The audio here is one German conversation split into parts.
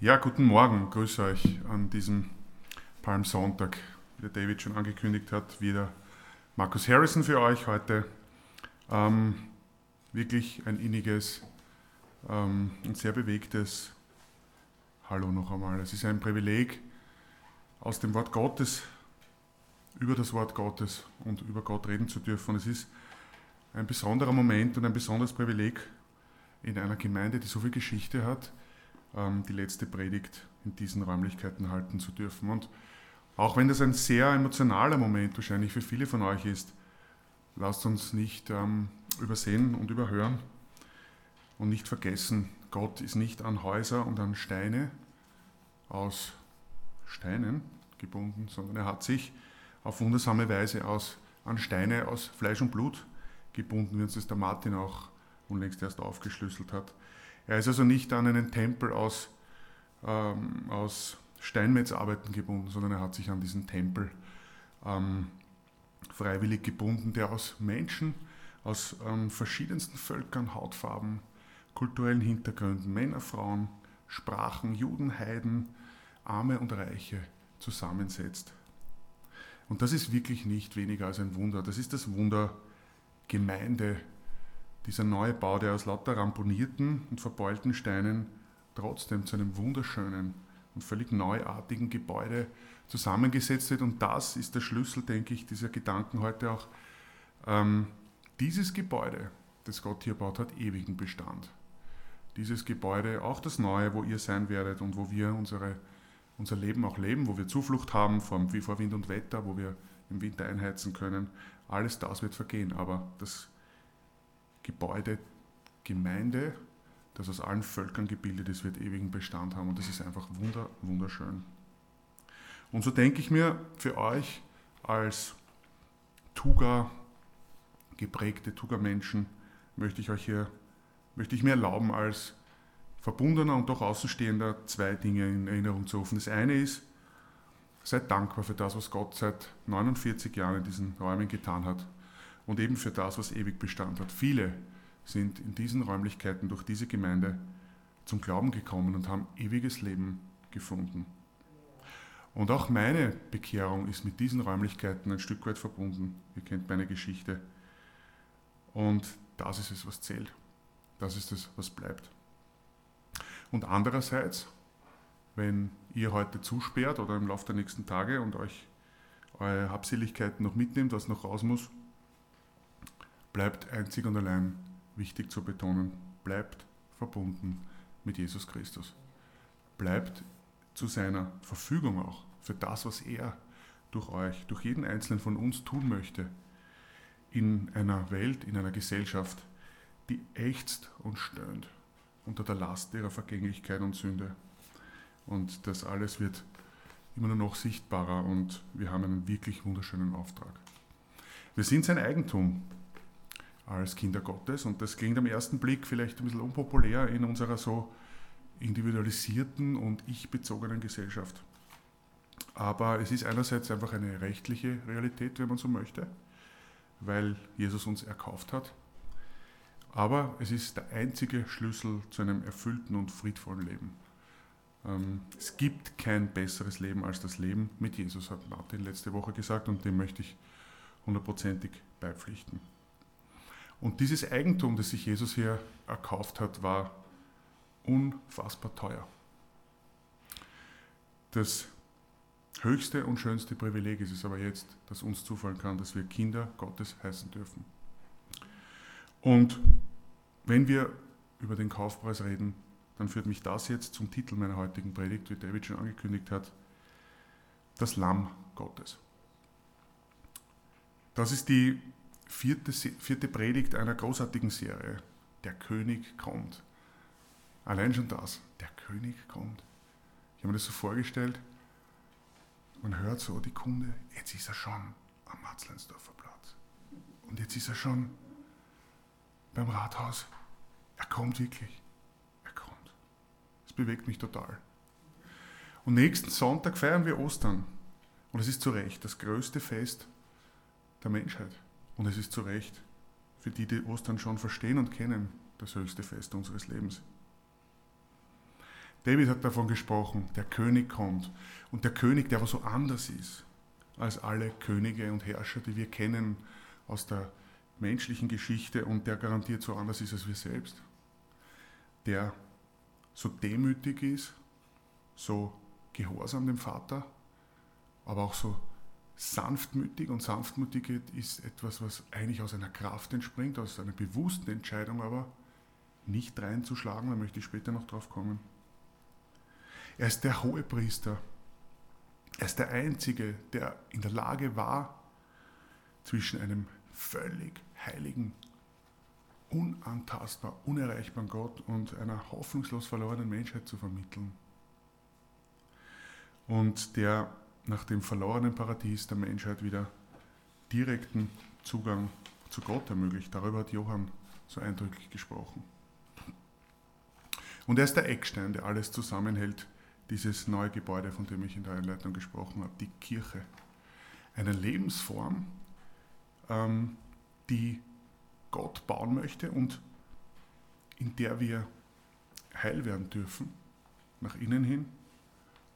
Ja, guten Morgen, grüße euch an diesem Palmsonntag. Wie der David schon angekündigt hat, wieder Markus Harrison für euch heute. Ähm, wirklich ein inniges ähm, und sehr bewegtes Hallo noch einmal. Es ist ein Privileg, aus dem Wort Gottes, über das Wort Gottes und über Gott reden zu dürfen. Es ist ein besonderer Moment und ein besonderes Privileg in einer Gemeinde, die so viel Geschichte hat die letzte Predigt in diesen Räumlichkeiten halten zu dürfen. Und auch wenn das ein sehr emotionaler Moment wahrscheinlich für viele von euch ist, lasst uns nicht ähm, übersehen und überhören und nicht vergessen, Gott ist nicht an Häuser und an Steine aus Steinen gebunden, sondern er hat sich auf wundersame Weise aus, an Steine aus Fleisch und Blut gebunden, wie uns das der Martin auch unlängst erst aufgeschlüsselt hat. Er ist also nicht an einen Tempel aus, ähm, aus Steinmetzarbeiten gebunden, sondern er hat sich an diesen Tempel ähm, freiwillig gebunden, der aus Menschen, aus ähm, verschiedensten Völkern, Hautfarben, kulturellen Hintergründen, Männer, Frauen, Sprachen, Juden, Heiden, Arme und Reiche zusammensetzt. Und das ist wirklich nicht weniger als ein Wunder. Das ist das Wunder Gemeinde dieser neue Bau, der aus lauter ramponierten und verbeulten Steinen trotzdem zu einem wunderschönen und völlig neuartigen Gebäude zusammengesetzt wird. Und das ist der Schlüssel, denke ich, dieser Gedanken heute auch. Ähm, dieses Gebäude, das Gott hier baut, hat ewigen Bestand. Dieses Gebäude, auch das Neue, wo ihr sein werdet und wo wir unsere, unser Leben auch leben, wo wir Zuflucht haben vor, wie vor Wind und Wetter, wo wir im Winter einheizen können, alles das wird vergehen. Aber das Gebäude, Gemeinde, das aus allen Völkern gebildet ist, wird ewigen Bestand haben und das ist einfach wunder, wunderschön. Und so denke ich mir für euch als Tuga geprägte Tuga-Menschen möchte ich euch hier, möchte ich mir erlauben, als Verbundener und doch Außenstehender zwei Dinge in Erinnerung zu rufen. Das eine ist, seid dankbar für das, was Gott seit 49 Jahren in diesen Räumen getan hat und eben für das, was ewig Bestand hat. Viele sind in diesen Räumlichkeiten durch diese Gemeinde zum Glauben gekommen und haben ewiges Leben gefunden. Und auch meine Bekehrung ist mit diesen Räumlichkeiten ein Stück weit verbunden. Ihr kennt meine Geschichte. Und das ist es, was zählt. Das ist es, was bleibt. Und andererseits, wenn ihr heute zusperrt oder im Laufe der nächsten Tage und euch eure Habseligkeiten noch mitnehmt, was noch raus muss, bleibt einzig und allein wichtig zu betonen, bleibt verbunden mit Jesus Christus. Bleibt zu seiner Verfügung auch für das, was er durch euch, durch jeden einzelnen von uns tun möchte, in einer Welt, in einer Gesellschaft, die ächzt und stöhnt unter der Last ihrer Vergänglichkeit und Sünde. Und das alles wird immer nur noch sichtbarer und wir haben einen wirklich wunderschönen Auftrag. Wir sind sein Eigentum als Kinder Gottes. Und das klingt am ersten Blick vielleicht ein bisschen unpopulär in unserer so individualisierten und ich-bezogenen Gesellschaft. Aber es ist einerseits einfach eine rechtliche Realität, wenn man so möchte, weil Jesus uns erkauft hat. Aber es ist der einzige Schlüssel zu einem erfüllten und friedvollen Leben. Ähm, es gibt kein besseres Leben als das Leben mit Jesus, hat Martin letzte Woche gesagt, und dem möchte ich hundertprozentig beipflichten. Und dieses Eigentum, das sich Jesus hier erkauft hat, war unfassbar teuer. Das höchste und schönste Privileg ist es aber jetzt, dass uns zufallen kann, dass wir Kinder Gottes heißen dürfen. Und wenn wir über den Kaufpreis reden, dann führt mich das jetzt zum Titel meiner heutigen Predigt, wie David schon angekündigt hat, das Lamm Gottes. Das ist die vierte, vierte Predigt einer großartigen Serie. Der König kommt. Allein schon das. Der König kommt. Ich habe mir das so vorgestellt. Man hört so die Kunde, jetzt ist er schon am Matzleinsdorfer Platz. Und jetzt ist er schon beim Rathaus. Er kommt wirklich. Er kommt. Es bewegt mich total. Und nächsten Sonntag feiern wir Ostern. Und es ist zu Recht das größte Fest der Menschheit. Und es ist zu Recht für die, die Ostern schon verstehen und kennen, das höchste Fest unseres Lebens. David hat davon gesprochen, der König kommt. Und der König, der aber so anders ist als alle Könige und Herrscher, die wir kennen aus der menschlichen Geschichte und der garantiert so anders ist als wir selbst. Der so demütig ist, so gehorsam dem Vater, aber auch so sanftmütig. Und Sanftmütigkeit ist etwas, was eigentlich aus einer Kraft entspringt, aus einer bewussten Entscheidung, aber nicht reinzuschlagen, da möchte ich später noch drauf kommen. Er ist der hohe Priester. Er ist der Einzige, der in der Lage war, zwischen einem völlig heiligen, unantastbar, unerreichbaren Gott und einer hoffnungslos verlorenen Menschheit zu vermitteln. Und der nach dem verlorenen Paradies der Menschheit wieder direkten Zugang zu Gott ermöglicht. Darüber hat Johann so eindrücklich gesprochen. Und er ist der Eckstein, der alles zusammenhält, dieses neue Gebäude, von dem ich in der Einleitung gesprochen habe, die Kirche. Eine Lebensform, ähm, die Gott bauen möchte und in der wir heil werden dürfen, nach innen hin,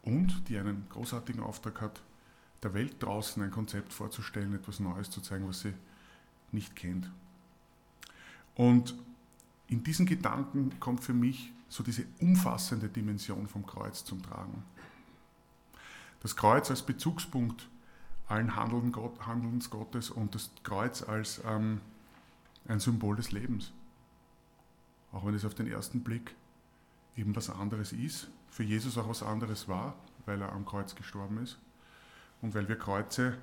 und die einen großartigen Auftrag hat, der Welt draußen ein Konzept vorzustellen, etwas Neues zu zeigen, was sie nicht kennt. Und in diesen Gedanken kommt für mich so diese umfassende Dimension vom Kreuz zum Tragen. Das Kreuz als Bezugspunkt allen Handelns Gottes und das Kreuz als ähm, ein Symbol des Lebens. Auch wenn es auf den ersten Blick eben was anderes ist, für Jesus auch was anderes war, weil er am Kreuz gestorben ist und weil wir Kreuze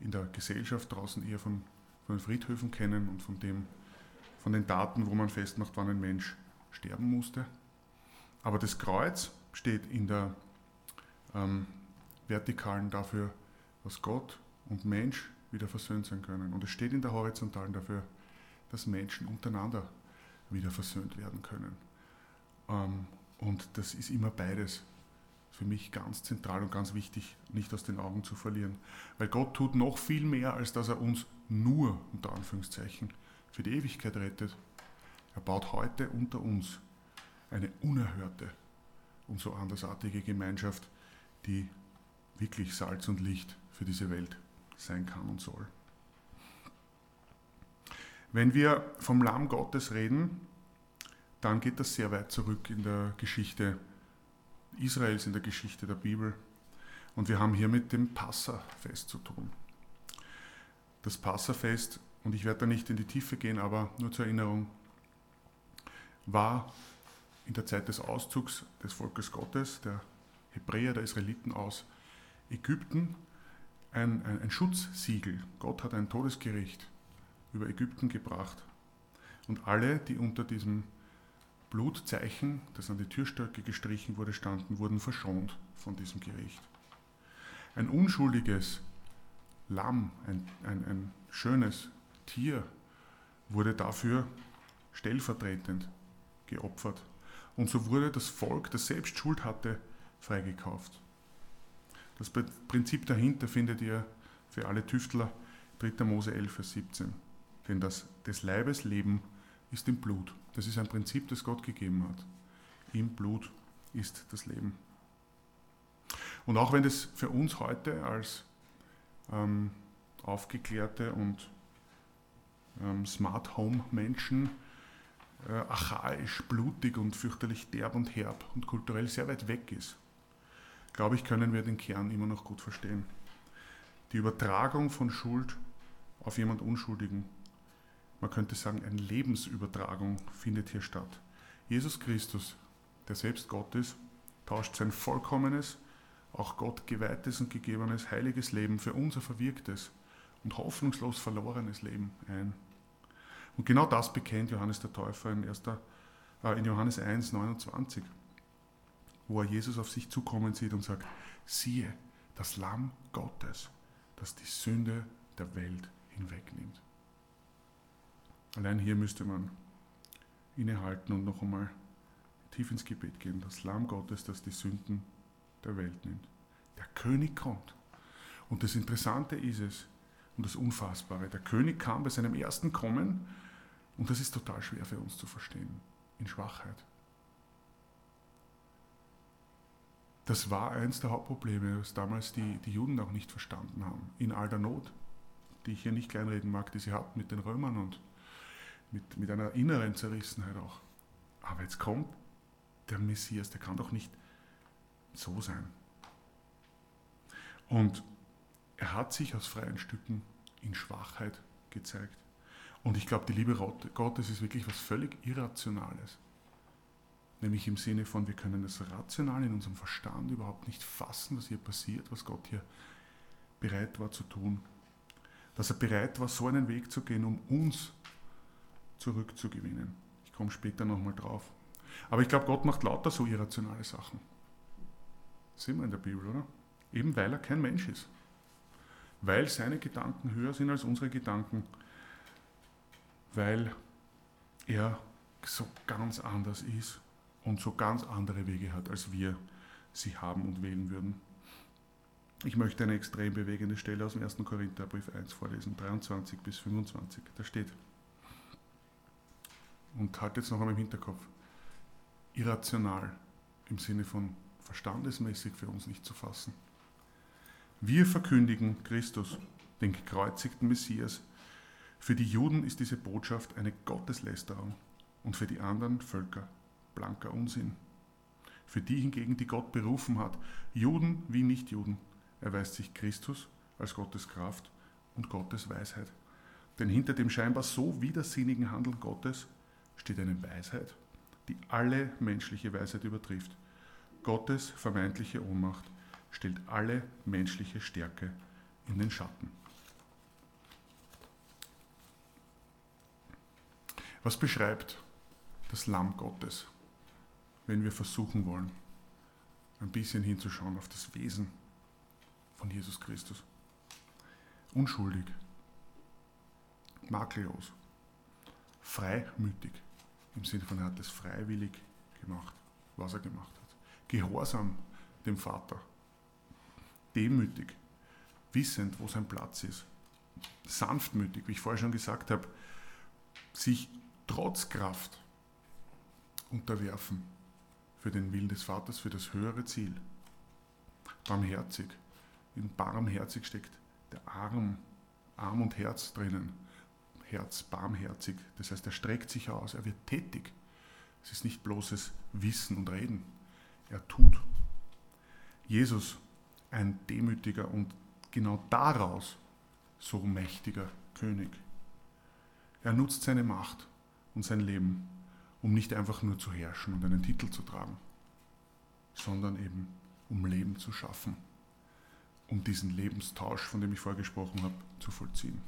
in der Gesellschaft draußen eher von, von den Friedhöfen kennen und von, dem, von den Daten, wo man festmacht, wann ein Mensch sterben musste. Aber das Kreuz steht in der ähm, Vertikalen dafür, dass Gott und Mensch wieder versöhnt sein können. Und es steht in der Horizontalen dafür, dass Menschen untereinander wieder versöhnt werden können. Ähm, und das ist immer beides für mich ganz zentral und ganz wichtig, nicht aus den Augen zu verlieren. Weil Gott tut noch viel mehr, als dass er uns nur, unter Anführungszeichen, für die Ewigkeit rettet. Er baut heute unter uns eine unerhörte und so andersartige Gemeinschaft, die wirklich Salz und Licht für diese Welt sein kann und soll. Wenn wir vom Lamm Gottes reden, dann geht das sehr weit zurück in der Geschichte Israels, in der Geschichte der Bibel. Und wir haben hier mit dem Passafest zu tun. Das Passafest, und ich werde da nicht in die Tiefe gehen, aber nur zur Erinnerung, war in der Zeit des Auszugs des Volkes Gottes, der Hebräer, der Israeliten aus Ägypten, ein, ein, ein Schutzsiegel. Gott hat ein Todesgericht über Ägypten gebracht. Und alle, die unter diesem Blutzeichen, das an die Türstöcke gestrichen wurde, standen, wurden verschont von diesem Gericht. Ein unschuldiges Lamm, ein, ein, ein schönes Tier, wurde dafür stellvertretend geopfert. Und so wurde das Volk, das selbst Schuld hatte, freigekauft. Das Prinzip dahinter findet ihr für alle Tüftler 3. Mose 11, Vers 17. Denn das des Leibes Leben ist im Blut. Das ist ein Prinzip, das Gott gegeben hat. Im Blut ist das Leben. Und auch wenn das für uns heute als ähm, aufgeklärte und ähm, Smart Home Menschen äh, archaisch, blutig und fürchterlich derb und herb und kulturell sehr weit weg ist, glaube ich, können wir den Kern immer noch gut verstehen. Die Übertragung von Schuld auf jemand Unschuldigen man könnte sagen, eine Lebensübertragung findet hier statt. Jesus Christus, der selbst Gott ist, tauscht sein vollkommenes, auch Gott geweihtes und gegebenes heiliges Leben für unser verwirktes und hoffnungslos verlorenes Leben ein. Und genau das bekennt Johannes der Täufer in, 1., äh, in Johannes 1, 29, wo er Jesus auf sich zukommen sieht und sagt, siehe, das Lamm Gottes, das die Sünde der Welt hinwegnimmt. Allein hier müsste man innehalten und noch einmal tief ins Gebet gehen. Das Lamm Gottes, das die Sünden der Welt nimmt. Der König kommt. Und das Interessante ist es und das Unfassbare. Der König kam bei seinem ersten Kommen und das ist total schwer für uns zu verstehen. In Schwachheit. das war eins der Hauptprobleme, was damals die, die Juden auch nicht verstanden haben. In all der Not, die ich hier nicht kleinreden mag, die sie hatten mit den Römern und mit, mit einer inneren Zerrissenheit auch. Aber jetzt kommt der Messias, der kann doch nicht so sein. Und er hat sich aus freien Stücken in Schwachheit gezeigt. Und ich glaube, die Liebe Gottes ist wirklich was völlig Irrationales. Nämlich im Sinne von, wir können das rational in unserem Verstand überhaupt nicht fassen, was hier passiert, was Gott hier bereit war zu tun. Dass er bereit war, so einen Weg zu gehen, um uns zurückzugewinnen. Ich komme später nochmal drauf. Aber ich glaube, Gott macht lauter so irrationale Sachen. Sehen wir in der Bibel, oder? Eben weil er kein Mensch ist. Weil seine Gedanken höher sind als unsere Gedanken. Weil er so ganz anders ist und so ganz andere Wege hat, als wir sie haben und wählen würden. Ich möchte eine extrem bewegende Stelle aus dem 1. Korintherbrief 1 vorlesen, 23 bis 25. Da steht, und halt jetzt noch einmal im Hinterkopf, irrational im Sinne von verstandesmäßig für uns nicht zu fassen. Wir verkündigen Christus, den gekreuzigten Messias. Für die Juden ist diese Botschaft eine Gotteslästerung und für die anderen Völker blanker Unsinn. Für die hingegen, die Gott berufen hat, Juden wie Nichtjuden, erweist sich Christus als Gottes Kraft und Gottes Weisheit. Denn hinter dem scheinbar so widersinnigen Handeln Gottes steht eine Weisheit, die alle menschliche Weisheit übertrifft. Gottes vermeintliche Ohnmacht stellt alle menschliche Stärke in den Schatten. Was beschreibt das Lamm Gottes? wenn wir versuchen wollen, ein bisschen hinzuschauen auf das Wesen von Jesus Christus. Unschuldig, makellos, freimütig, im Sinne von, er hat es freiwillig gemacht, was er gemacht hat. Gehorsam dem Vater, demütig, wissend, wo sein Platz ist, sanftmütig, wie ich vorher schon gesagt habe, sich trotz Kraft unterwerfen für den Willen des Vaters, für das höhere Ziel. Barmherzig. In barmherzig steckt der Arm, Arm und Herz drinnen. Herz barmherzig. Das heißt, er streckt sich aus, er wird tätig. Es ist nicht bloßes Wissen und Reden. Er tut. Jesus, ein demütiger und genau daraus so mächtiger König. Er nutzt seine Macht und sein Leben um nicht einfach nur zu herrschen und einen Titel zu tragen, sondern eben um Leben zu schaffen, um diesen Lebenstausch, von dem ich vorher gesprochen habe, zu vollziehen.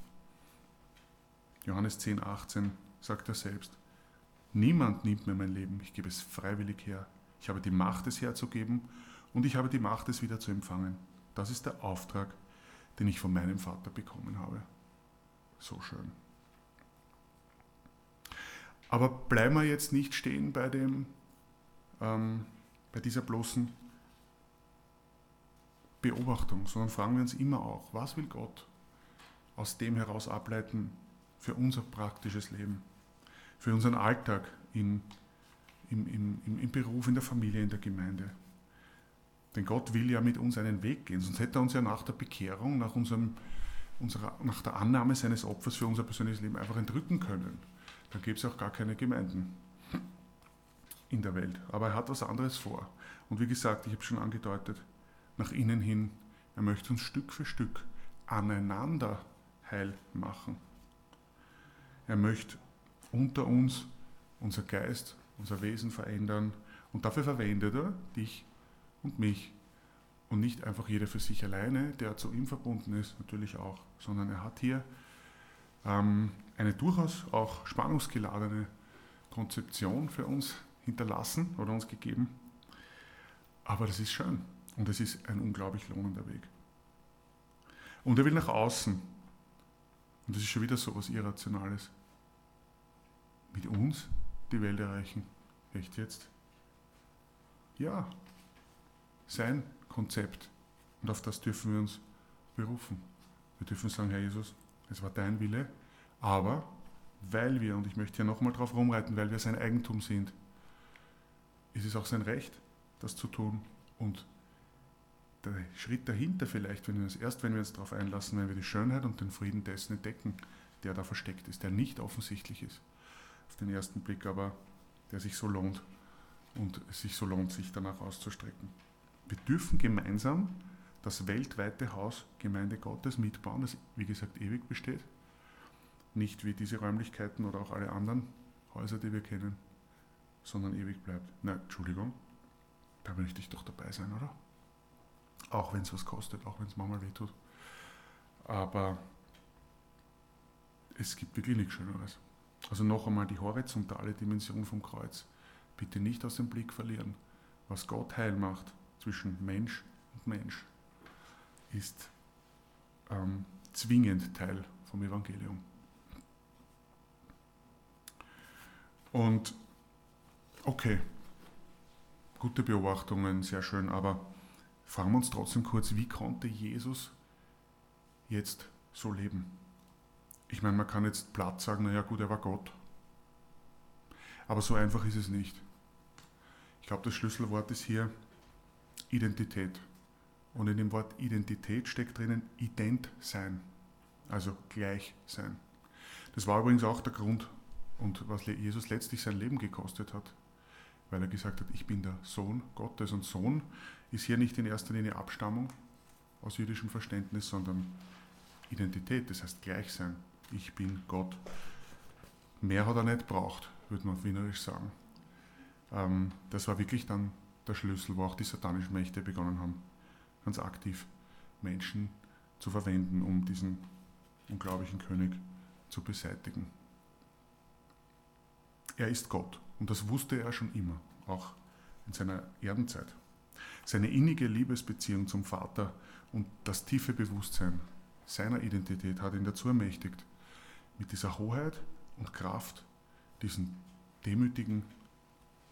Johannes 10, 18 sagt er selbst, niemand nimmt mir mein Leben, ich gebe es freiwillig her. Ich habe die Macht, es herzugeben und ich habe die Macht, es wieder zu empfangen. Das ist der Auftrag, den ich von meinem Vater bekommen habe. So schön. Aber bleiben wir jetzt nicht stehen bei, dem, ähm, bei dieser bloßen Beobachtung, sondern fragen wir uns immer auch, was will Gott aus dem heraus ableiten für unser praktisches Leben, für unseren Alltag in, im, im, im Beruf, in der Familie, in der Gemeinde. Denn Gott will ja mit uns einen Weg gehen, sonst hätte er uns ja nach der Bekehrung, nach, unserem, unserer, nach der Annahme seines Opfers für unser persönliches Leben einfach entrücken können dann gäbe es auch gar keine Gemeinden in der Welt. Aber er hat was anderes vor. Und wie gesagt, ich habe schon angedeutet, nach innen hin, er möchte uns Stück für Stück aneinander heil machen. Er möchte unter uns unser Geist, unser Wesen verändern und dafür verwendet er dich und mich und nicht einfach jeder für sich alleine, der zu ihm verbunden ist, natürlich auch, sondern er hat hier ähm, eine durchaus auch spannungsgeladene Konzeption für uns hinterlassen oder uns gegeben. Aber das ist schön und es ist ein unglaublich lohnender Weg. Und er will nach außen, und das ist schon wieder so etwas Irrationales, mit uns die Welt erreichen. Echt jetzt? Ja, sein Konzept. Und auf das dürfen wir uns berufen. Wir dürfen sagen, Herr Jesus, es war dein Wille, aber weil wir, und ich möchte hier nochmal drauf rumreiten, weil wir sein Eigentum sind, ist es auch sein Recht, das zu tun. Und der Schritt dahinter vielleicht, wenn wir uns, erst wenn wir uns darauf einlassen, wenn wir die Schönheit und den Frieden dessen entdecken, der da versteckt ist, der nicht offensichtlich ist auf den ersten Blick, aber der sich so lohnt und es sich so lohnt, sich danach auszustrecken. Wir dürfen gemeinsam das weltweite Haus Gemeinde Gottes mitbauen, das wie gesagt ewig besteht. Nicht wie diese Räumlichkeiten oder auch alle anderen Häuser, die wir kennen, sondern ewig bleibt. Na, Entschuldigung, da möchte ich doch dabei sein, oder? Auch wenn es was kostet, auch wenn es manchmal wehtut. Aber es gibt wirklich nichts Schöneres. Also noch einmal die horizontale Dimension vom Kreuz. Bitte nicht aus dem Blick verlieren. Was Gott heil macht zwischen Mensch und Mensch, ist ähm, zwingend Teil vom Evangelium. Und okay, gute Beobachtungen, sehr schön, aber fragen wir uns trotzdem kurz, wie konnte Jesus jetzt so leben? Ich meine, man kann jetzt platt sagen, naja gut, er war Gott. Aber so einfach ist es nicht. Ich glaube, das Schlüsselwort ist hier Identität. Und in dem Wort Identität steckt drinnen ident sein, also gleich sein. Das war übrigens auch der Grund und was Jesus letztlich sein Leben gekostet hat, weil er gesagt hat, ich bin der Sohn Gottes. Und Sohn ist hier nicht in erster Linie Abstammung aus jüdischem Verständnis, sondern Identität, das heißt gleich sein ich bin Gott. Mehr hat er nicht braucht, würde man wienerisch sagen. Ähm, das war wirklich dann der Schlüssel, wo auch die satanischen Mächte begonnen haben, ganz aktiv Menschen zu verwenden, um diesen unglaublichen König zu beseitigen. Er ist Gott und das wusste er schon immer, auch in seiner Erdenzeit. Seine innige Liebesbeziehung zum Vater und das tiefe Bewusstsein seiner Identität hat ihn dazu ermächtigt, mit dieser Hoheit und Kraft diesen demütigen,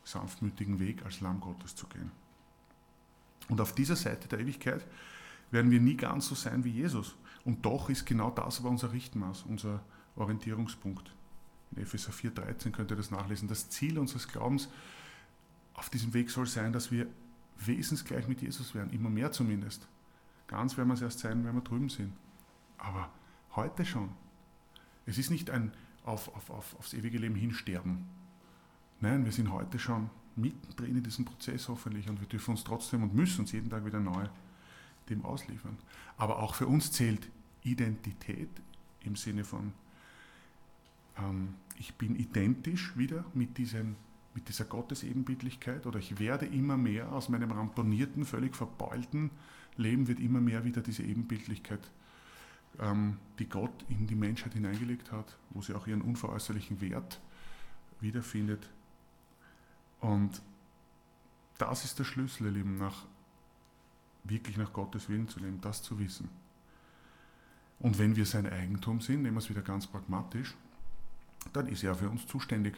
sanftmütigen Weg als Lamm Gottes zu gehen. Und auf dieser Seite der Ewigkeit werden wir nie ganz so sein wie Jesus. Und doch ist genau das aber unser Richtmaß, unser Orientierungspunkt. In Epheser 4,13 könnt ihr das nachlesen. Das Ziel unseres Glaubens auf diesem Weg soll sein, dass wir wesensgleich mit Jesus werden, immer mehr zumindest. Ganz werden wir es erst sein, wenn wir drüben sind. Aber heute schon, es ist nicht ein auf, auf, auf, aufs ewige Leben hinsterben. Nein, wir sind heute schon mittendrin in diesem Prozess hoffentlich und wir dürfen uns trotzdem und müssen uns jeden Tag wieder neu dem ausliefern. Aber auch für uns zählt Identität im Sinne von, ähm, ich bin identisch wieder mit, diesem, mit dieser Gottesebenbildlichkeit oder ich werde immer mehr aus meinem ramponierten, völlig verbeulten Leben wird immer mehr wieder diese Ebenbildlichkeit die Gott in die Menschheit hineingelegt hat, wo sie auch ihren unveräußerlichen Wert wiederfindet. Und das ist der Schlüssel, ihr Lieben, nach, wirklich nach Gottes Willen zu leben, das zu wissen. Und wenn wir sein Eigentum sind, nehmen wir es wieder ganz pragmatisch, dann ist er für uns zuständig.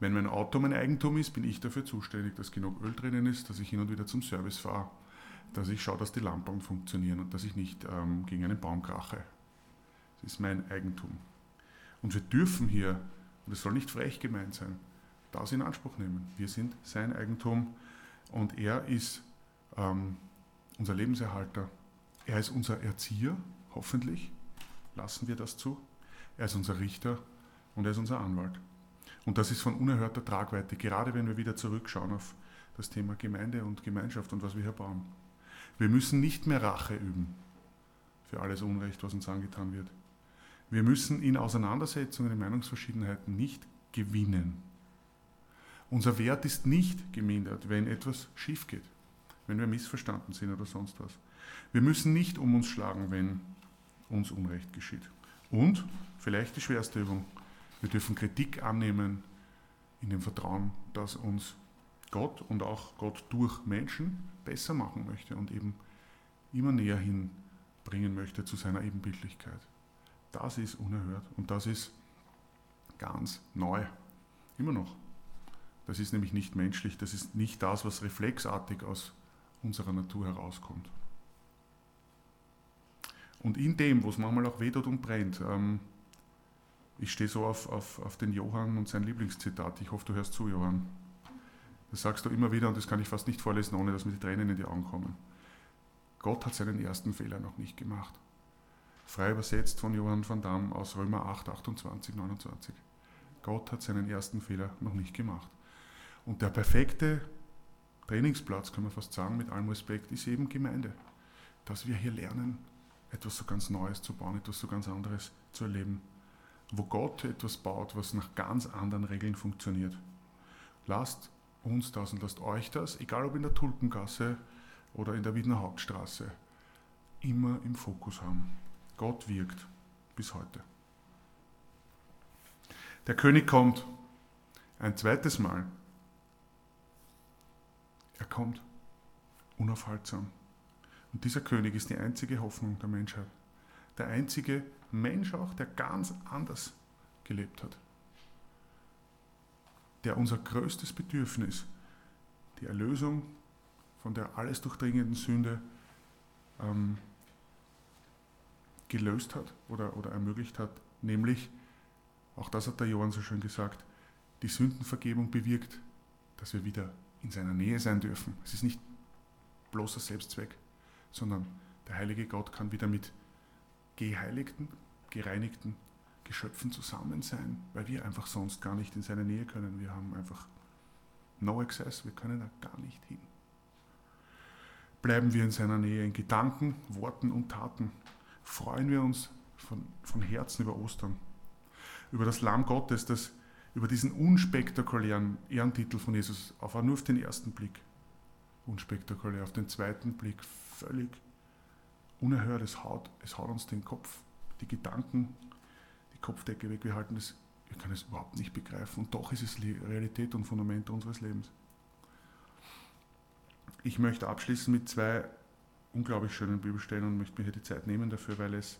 Wenn mein Auto mein Eigentum ist, bin ich dafür zuständig, dass genug Öl drinnen ist, dass ich hin und wieder zum Service fahre, dass ich schaue, dass die Lampen funktionieren und dass ich nicht ähm, gegen einen Baum krache. Das ist mein Eigentum. Und wir dürfen hier, und es soll nicht frech gemeint sein, das in Anspruch nehmen. Wir sind sein Eigentum und er ist ähm, unser Lebenserhalter. Er ist unser Erzieher, hoffentlich. Lassen wir das zu. Er ist unser Richter und er ist unser Anwalt. Und das ist von unerhörter Tragweite, gerade wenn wir wieder zurückschauen auf das Thema Gemeinde und Gemeinschaft und was wir hier bauen. Wir müssen nicht mehr Rache üben für alles Unrecht, was uns angetan wird. Wir müssen in Auseinandersetzungen, in Meinungsverschiedenheiten nicht gewinnen. Unser Wert ist nicht gemindert, wenn etwas schief geht, wenn wir missverstanden sind oder sonst was. Wir müssen nicht um uns schlagen, wenn uns Unrecht geschieht. Und, vielleicht die schwerste Übung, wir dürfen Kritik annehmen in dem Vertrauen, dass uns Gott und auch Gott durch Menschen besser machen möchte und eben immer näher hinbringen möchte zu seiner Ebenbildlichkeit. Das ist unerhört und das ist ganz neu. Immer noch. Das ist nämlich nicht menschlich, das ist nicht das, was reflexartig aus unserer Natur herauskommt. Und in dem, wo es manchmal auch wehtut und brennt, ähm, ich stehe so auf, auf, auf den Johann und sein Lieblingszitat, ich hoffe, du hörst zu, Johann. Das sagst du immer wieder und das kann ich fast nicht vorlesen, ohne dass mir die Tränen in die Augen kommen. Gott hat seinen ersten Fehler noch nicht gemacht. Frei übersetzt von Johann van Damme aus Römer 8, 28, 29. Gott hat seinen ersten Fehler noch nicht gemacht. Und der perfekte Trainingsplatz, kann man fast sagen, mit allem Respekt, ist eben Gemeinde. Dass wir hier lernen, etwas so ganz Neues zu bauen, etwas so ganz anderes zu erleben. Wo Gott etwas baut, was nach ganz anderen Regeln funktioniert. Lasst uns das und lasst euch das, egal ob in der Tulpengasse oder in der Wiener Hauptstraße, immer im Fokus haben. Gott wirkt bis heute. Der König kommt ein zweites Mal. Er kommt unaufhaltsam. Und dieser König ist die einzige Hoffnung der Menschheit. Der einzige Mensch auch, der ganz anders gelebt hat. Der unser größtes Bedürfnis, die Erlösung von der alles durchdringenden Sünde, ähm, gelöst hat oder, oder ermöglicht hat, nämlich, auch das hat der Johann so schön gesagt, die Sündenvergebung bewirkt, dass wir wieder in seiner Nähe sein dürfen. Es ist nicht bloßer Selbstzweck, sondern der heilige Gott kann wieder mit geheiligten, gereinigten Geschöpfen zusammen sein, weil wir einfach sonst gar nicht in seine Nähe können. Wir haben einfach no access, wir können da gar nicht hin. Bleiben wir in seiner Nähe in Gedanken, Worten und Taten. Freuen wir uns von, von Herzen über Ostern, über das Lamm Gottes, das über diesen unspektakulären Ehrentitel von Jesus, auf nur auf den ersten Blick unspektakulär, auf den zweiten Blick völlig unerhört. Es haut, es haut uns den Kopf, die Gedanken, die Kopfdecke weg. Wir halten es, wir können es überhaupt nicht begreifen. Und doch ist es Realität und Fundament unseres Lebens. Ich möchte abschließen mit zwei unglaublich schönen Bibelstellen und möchte mir hier die Zeit nehmen dafür, weil es,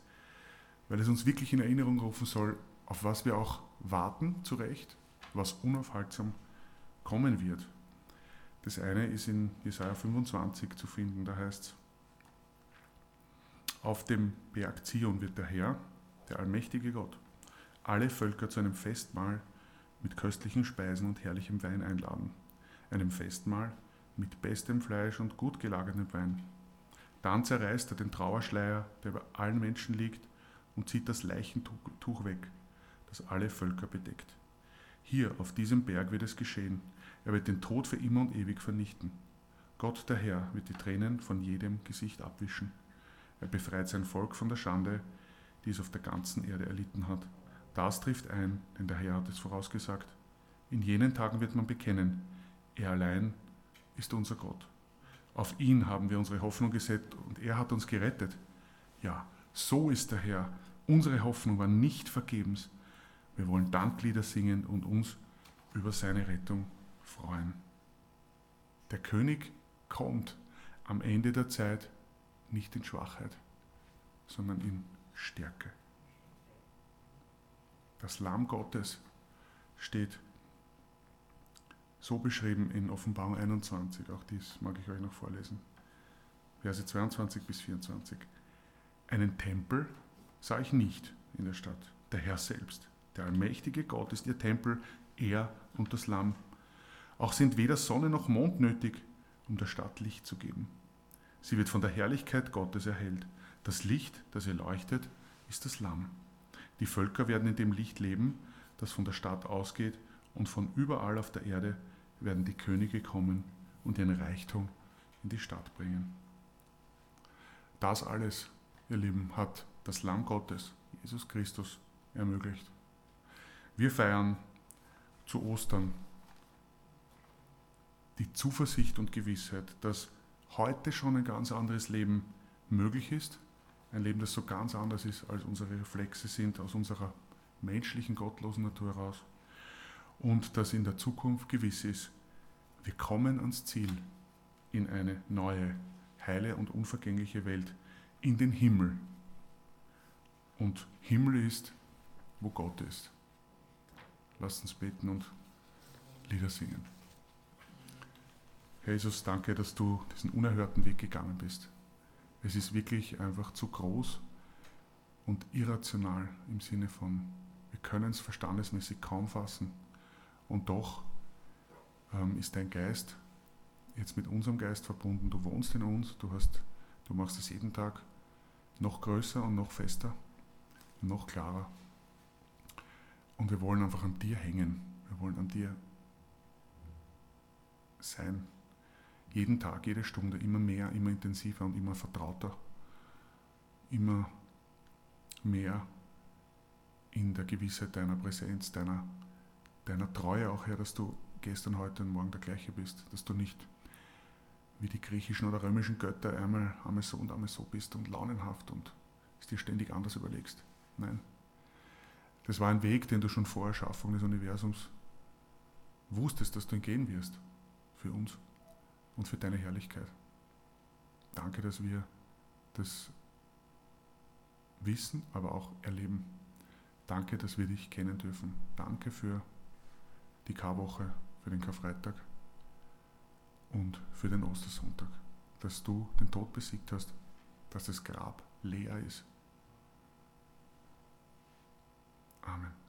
weil es uns wirklich in Erinnerung rufen soll, auf was wir auch warten, zu Recht, was unaufhaltsam kommen wird. Das eine ist in Jesaja 25 zu finden, da heißt es, auf dem Berg Zion wird der Herr, der allmächtige Gott, alle Völker zu einem Festmahl mit köstlichen Speisen und herrlichem Wein einladen, einem Festmahl mit bestem Fleisch und gut gelagertem Wein. Dann zerreißt er den Trauerschleier, der über allen Menschen liegt, und zieht das Leichentuch weg, das alle Völker bedeckt. Hier, auf diesem Berg wird es geschehen. Er wird den Tod für immer und ewig vernichten. Gott der Herr wird die Tränen von jedem Gesicht abwischen. Er befreit sein Volk von der Schande, die es auf der ganzen Erde erlitten hat. Das trifft ein, denn der Herr hat es vorausgesagt. In jenen Tagen wird man bekennen, er allein ist unser Gott. Auf ihn haben wir unsere Hoffnung gesetzt und er hat uns gerettet. Ja, so ist der Herr. Unsere Hoffnung war nicht vergebens. Wir wollen Danklieder singen und uns über seine Rettung freuen. Der König kommt am Ende der Zeit nicht in Schwachheit, sondern in Stärke. Das Lamm Gottes steht so beschrieben in Offenbarung 21, auch dies mag ich euch noch vorlesen, Verse 22 bis 24. Einen Tempel sah ich nicht in der Stadt, der Herr selbst der allmächtige Gott ist ihr Tempel, er und das Lamm. Auch sind weder Sonne noch Mond nötig, um der Stadt Licht zu geben. Sie wird von der Herrlichkeit Gottes erhellt. Das Licht, das ihr leuchtet, ist das Lamm. Die Völker werden in dem Licht leben, das von der Stadt ausgeht, und von überall auf der Erde werden die Könige kommen und ihren Reichtum in die Stadt bringen. Das alles, ihr Lieben, hat das Lamm Gottes, Jesus Christus, ermöglicht. Wir feiern zu Ostern die Zuversicht und Gewissheit, dass heute schon ein ganz anderes Leben möglich ist. Ein Leben, das so ganz anders ist, als unsere Reflexe sind, aus unserer menschlichen, gottlosen Natur heraus. Und dass in der Zukunft gewiss ist, wir kommen ans Ziel in eine neue, heile und unvergängliche Welt, in den Himmel. Und Himmel ist, wo Gott ist. Lasst uns beten und Lieder singen. Jesus, danke, dass du diesen unerhörten Weg gegangen bist. Es ist wirklich einfach zu groß und irrational im Sinne von, wir können es verstandesmäßig kaum fassen. Und doch ähm, ist dein Geist jetzt mit unserem Geist verbunden. Du wohnst in uns, du, hast, du machst es jeden Tag noch größer und noch fester, noch klarer. Und wir wollen einfach an dir hängen. Wir wollen an dir sein. Jeden Tag, jede Stunde, immer mehr, immer intensiver und immer vertrauter. Immer mehr in der Gewissheit deiner Präsenz, deiner, deiner Treue auch her, dass du gestern, heute und morgen der gleiche bist, dass du nicht wie die griechischen oder römischen Götter einmal, einmal so und einmal so bist und launenhaft und es dir ständig anders überlegst. Nein. Das war ein Weg, den du schon vor Erschaffung des Universums wusstest, dass du ihn gehen wirst. Für uns und für deine Herrlichkeit. Danke, dass wir das wissen, aber auch erleben. Danke, dass wir dich kennen dürfen. Danke für die Karwoche, für den Karfreitag und für den Ostersonntag, dass du den Tod besiegt hast, dass das Grab leer ist. Amen.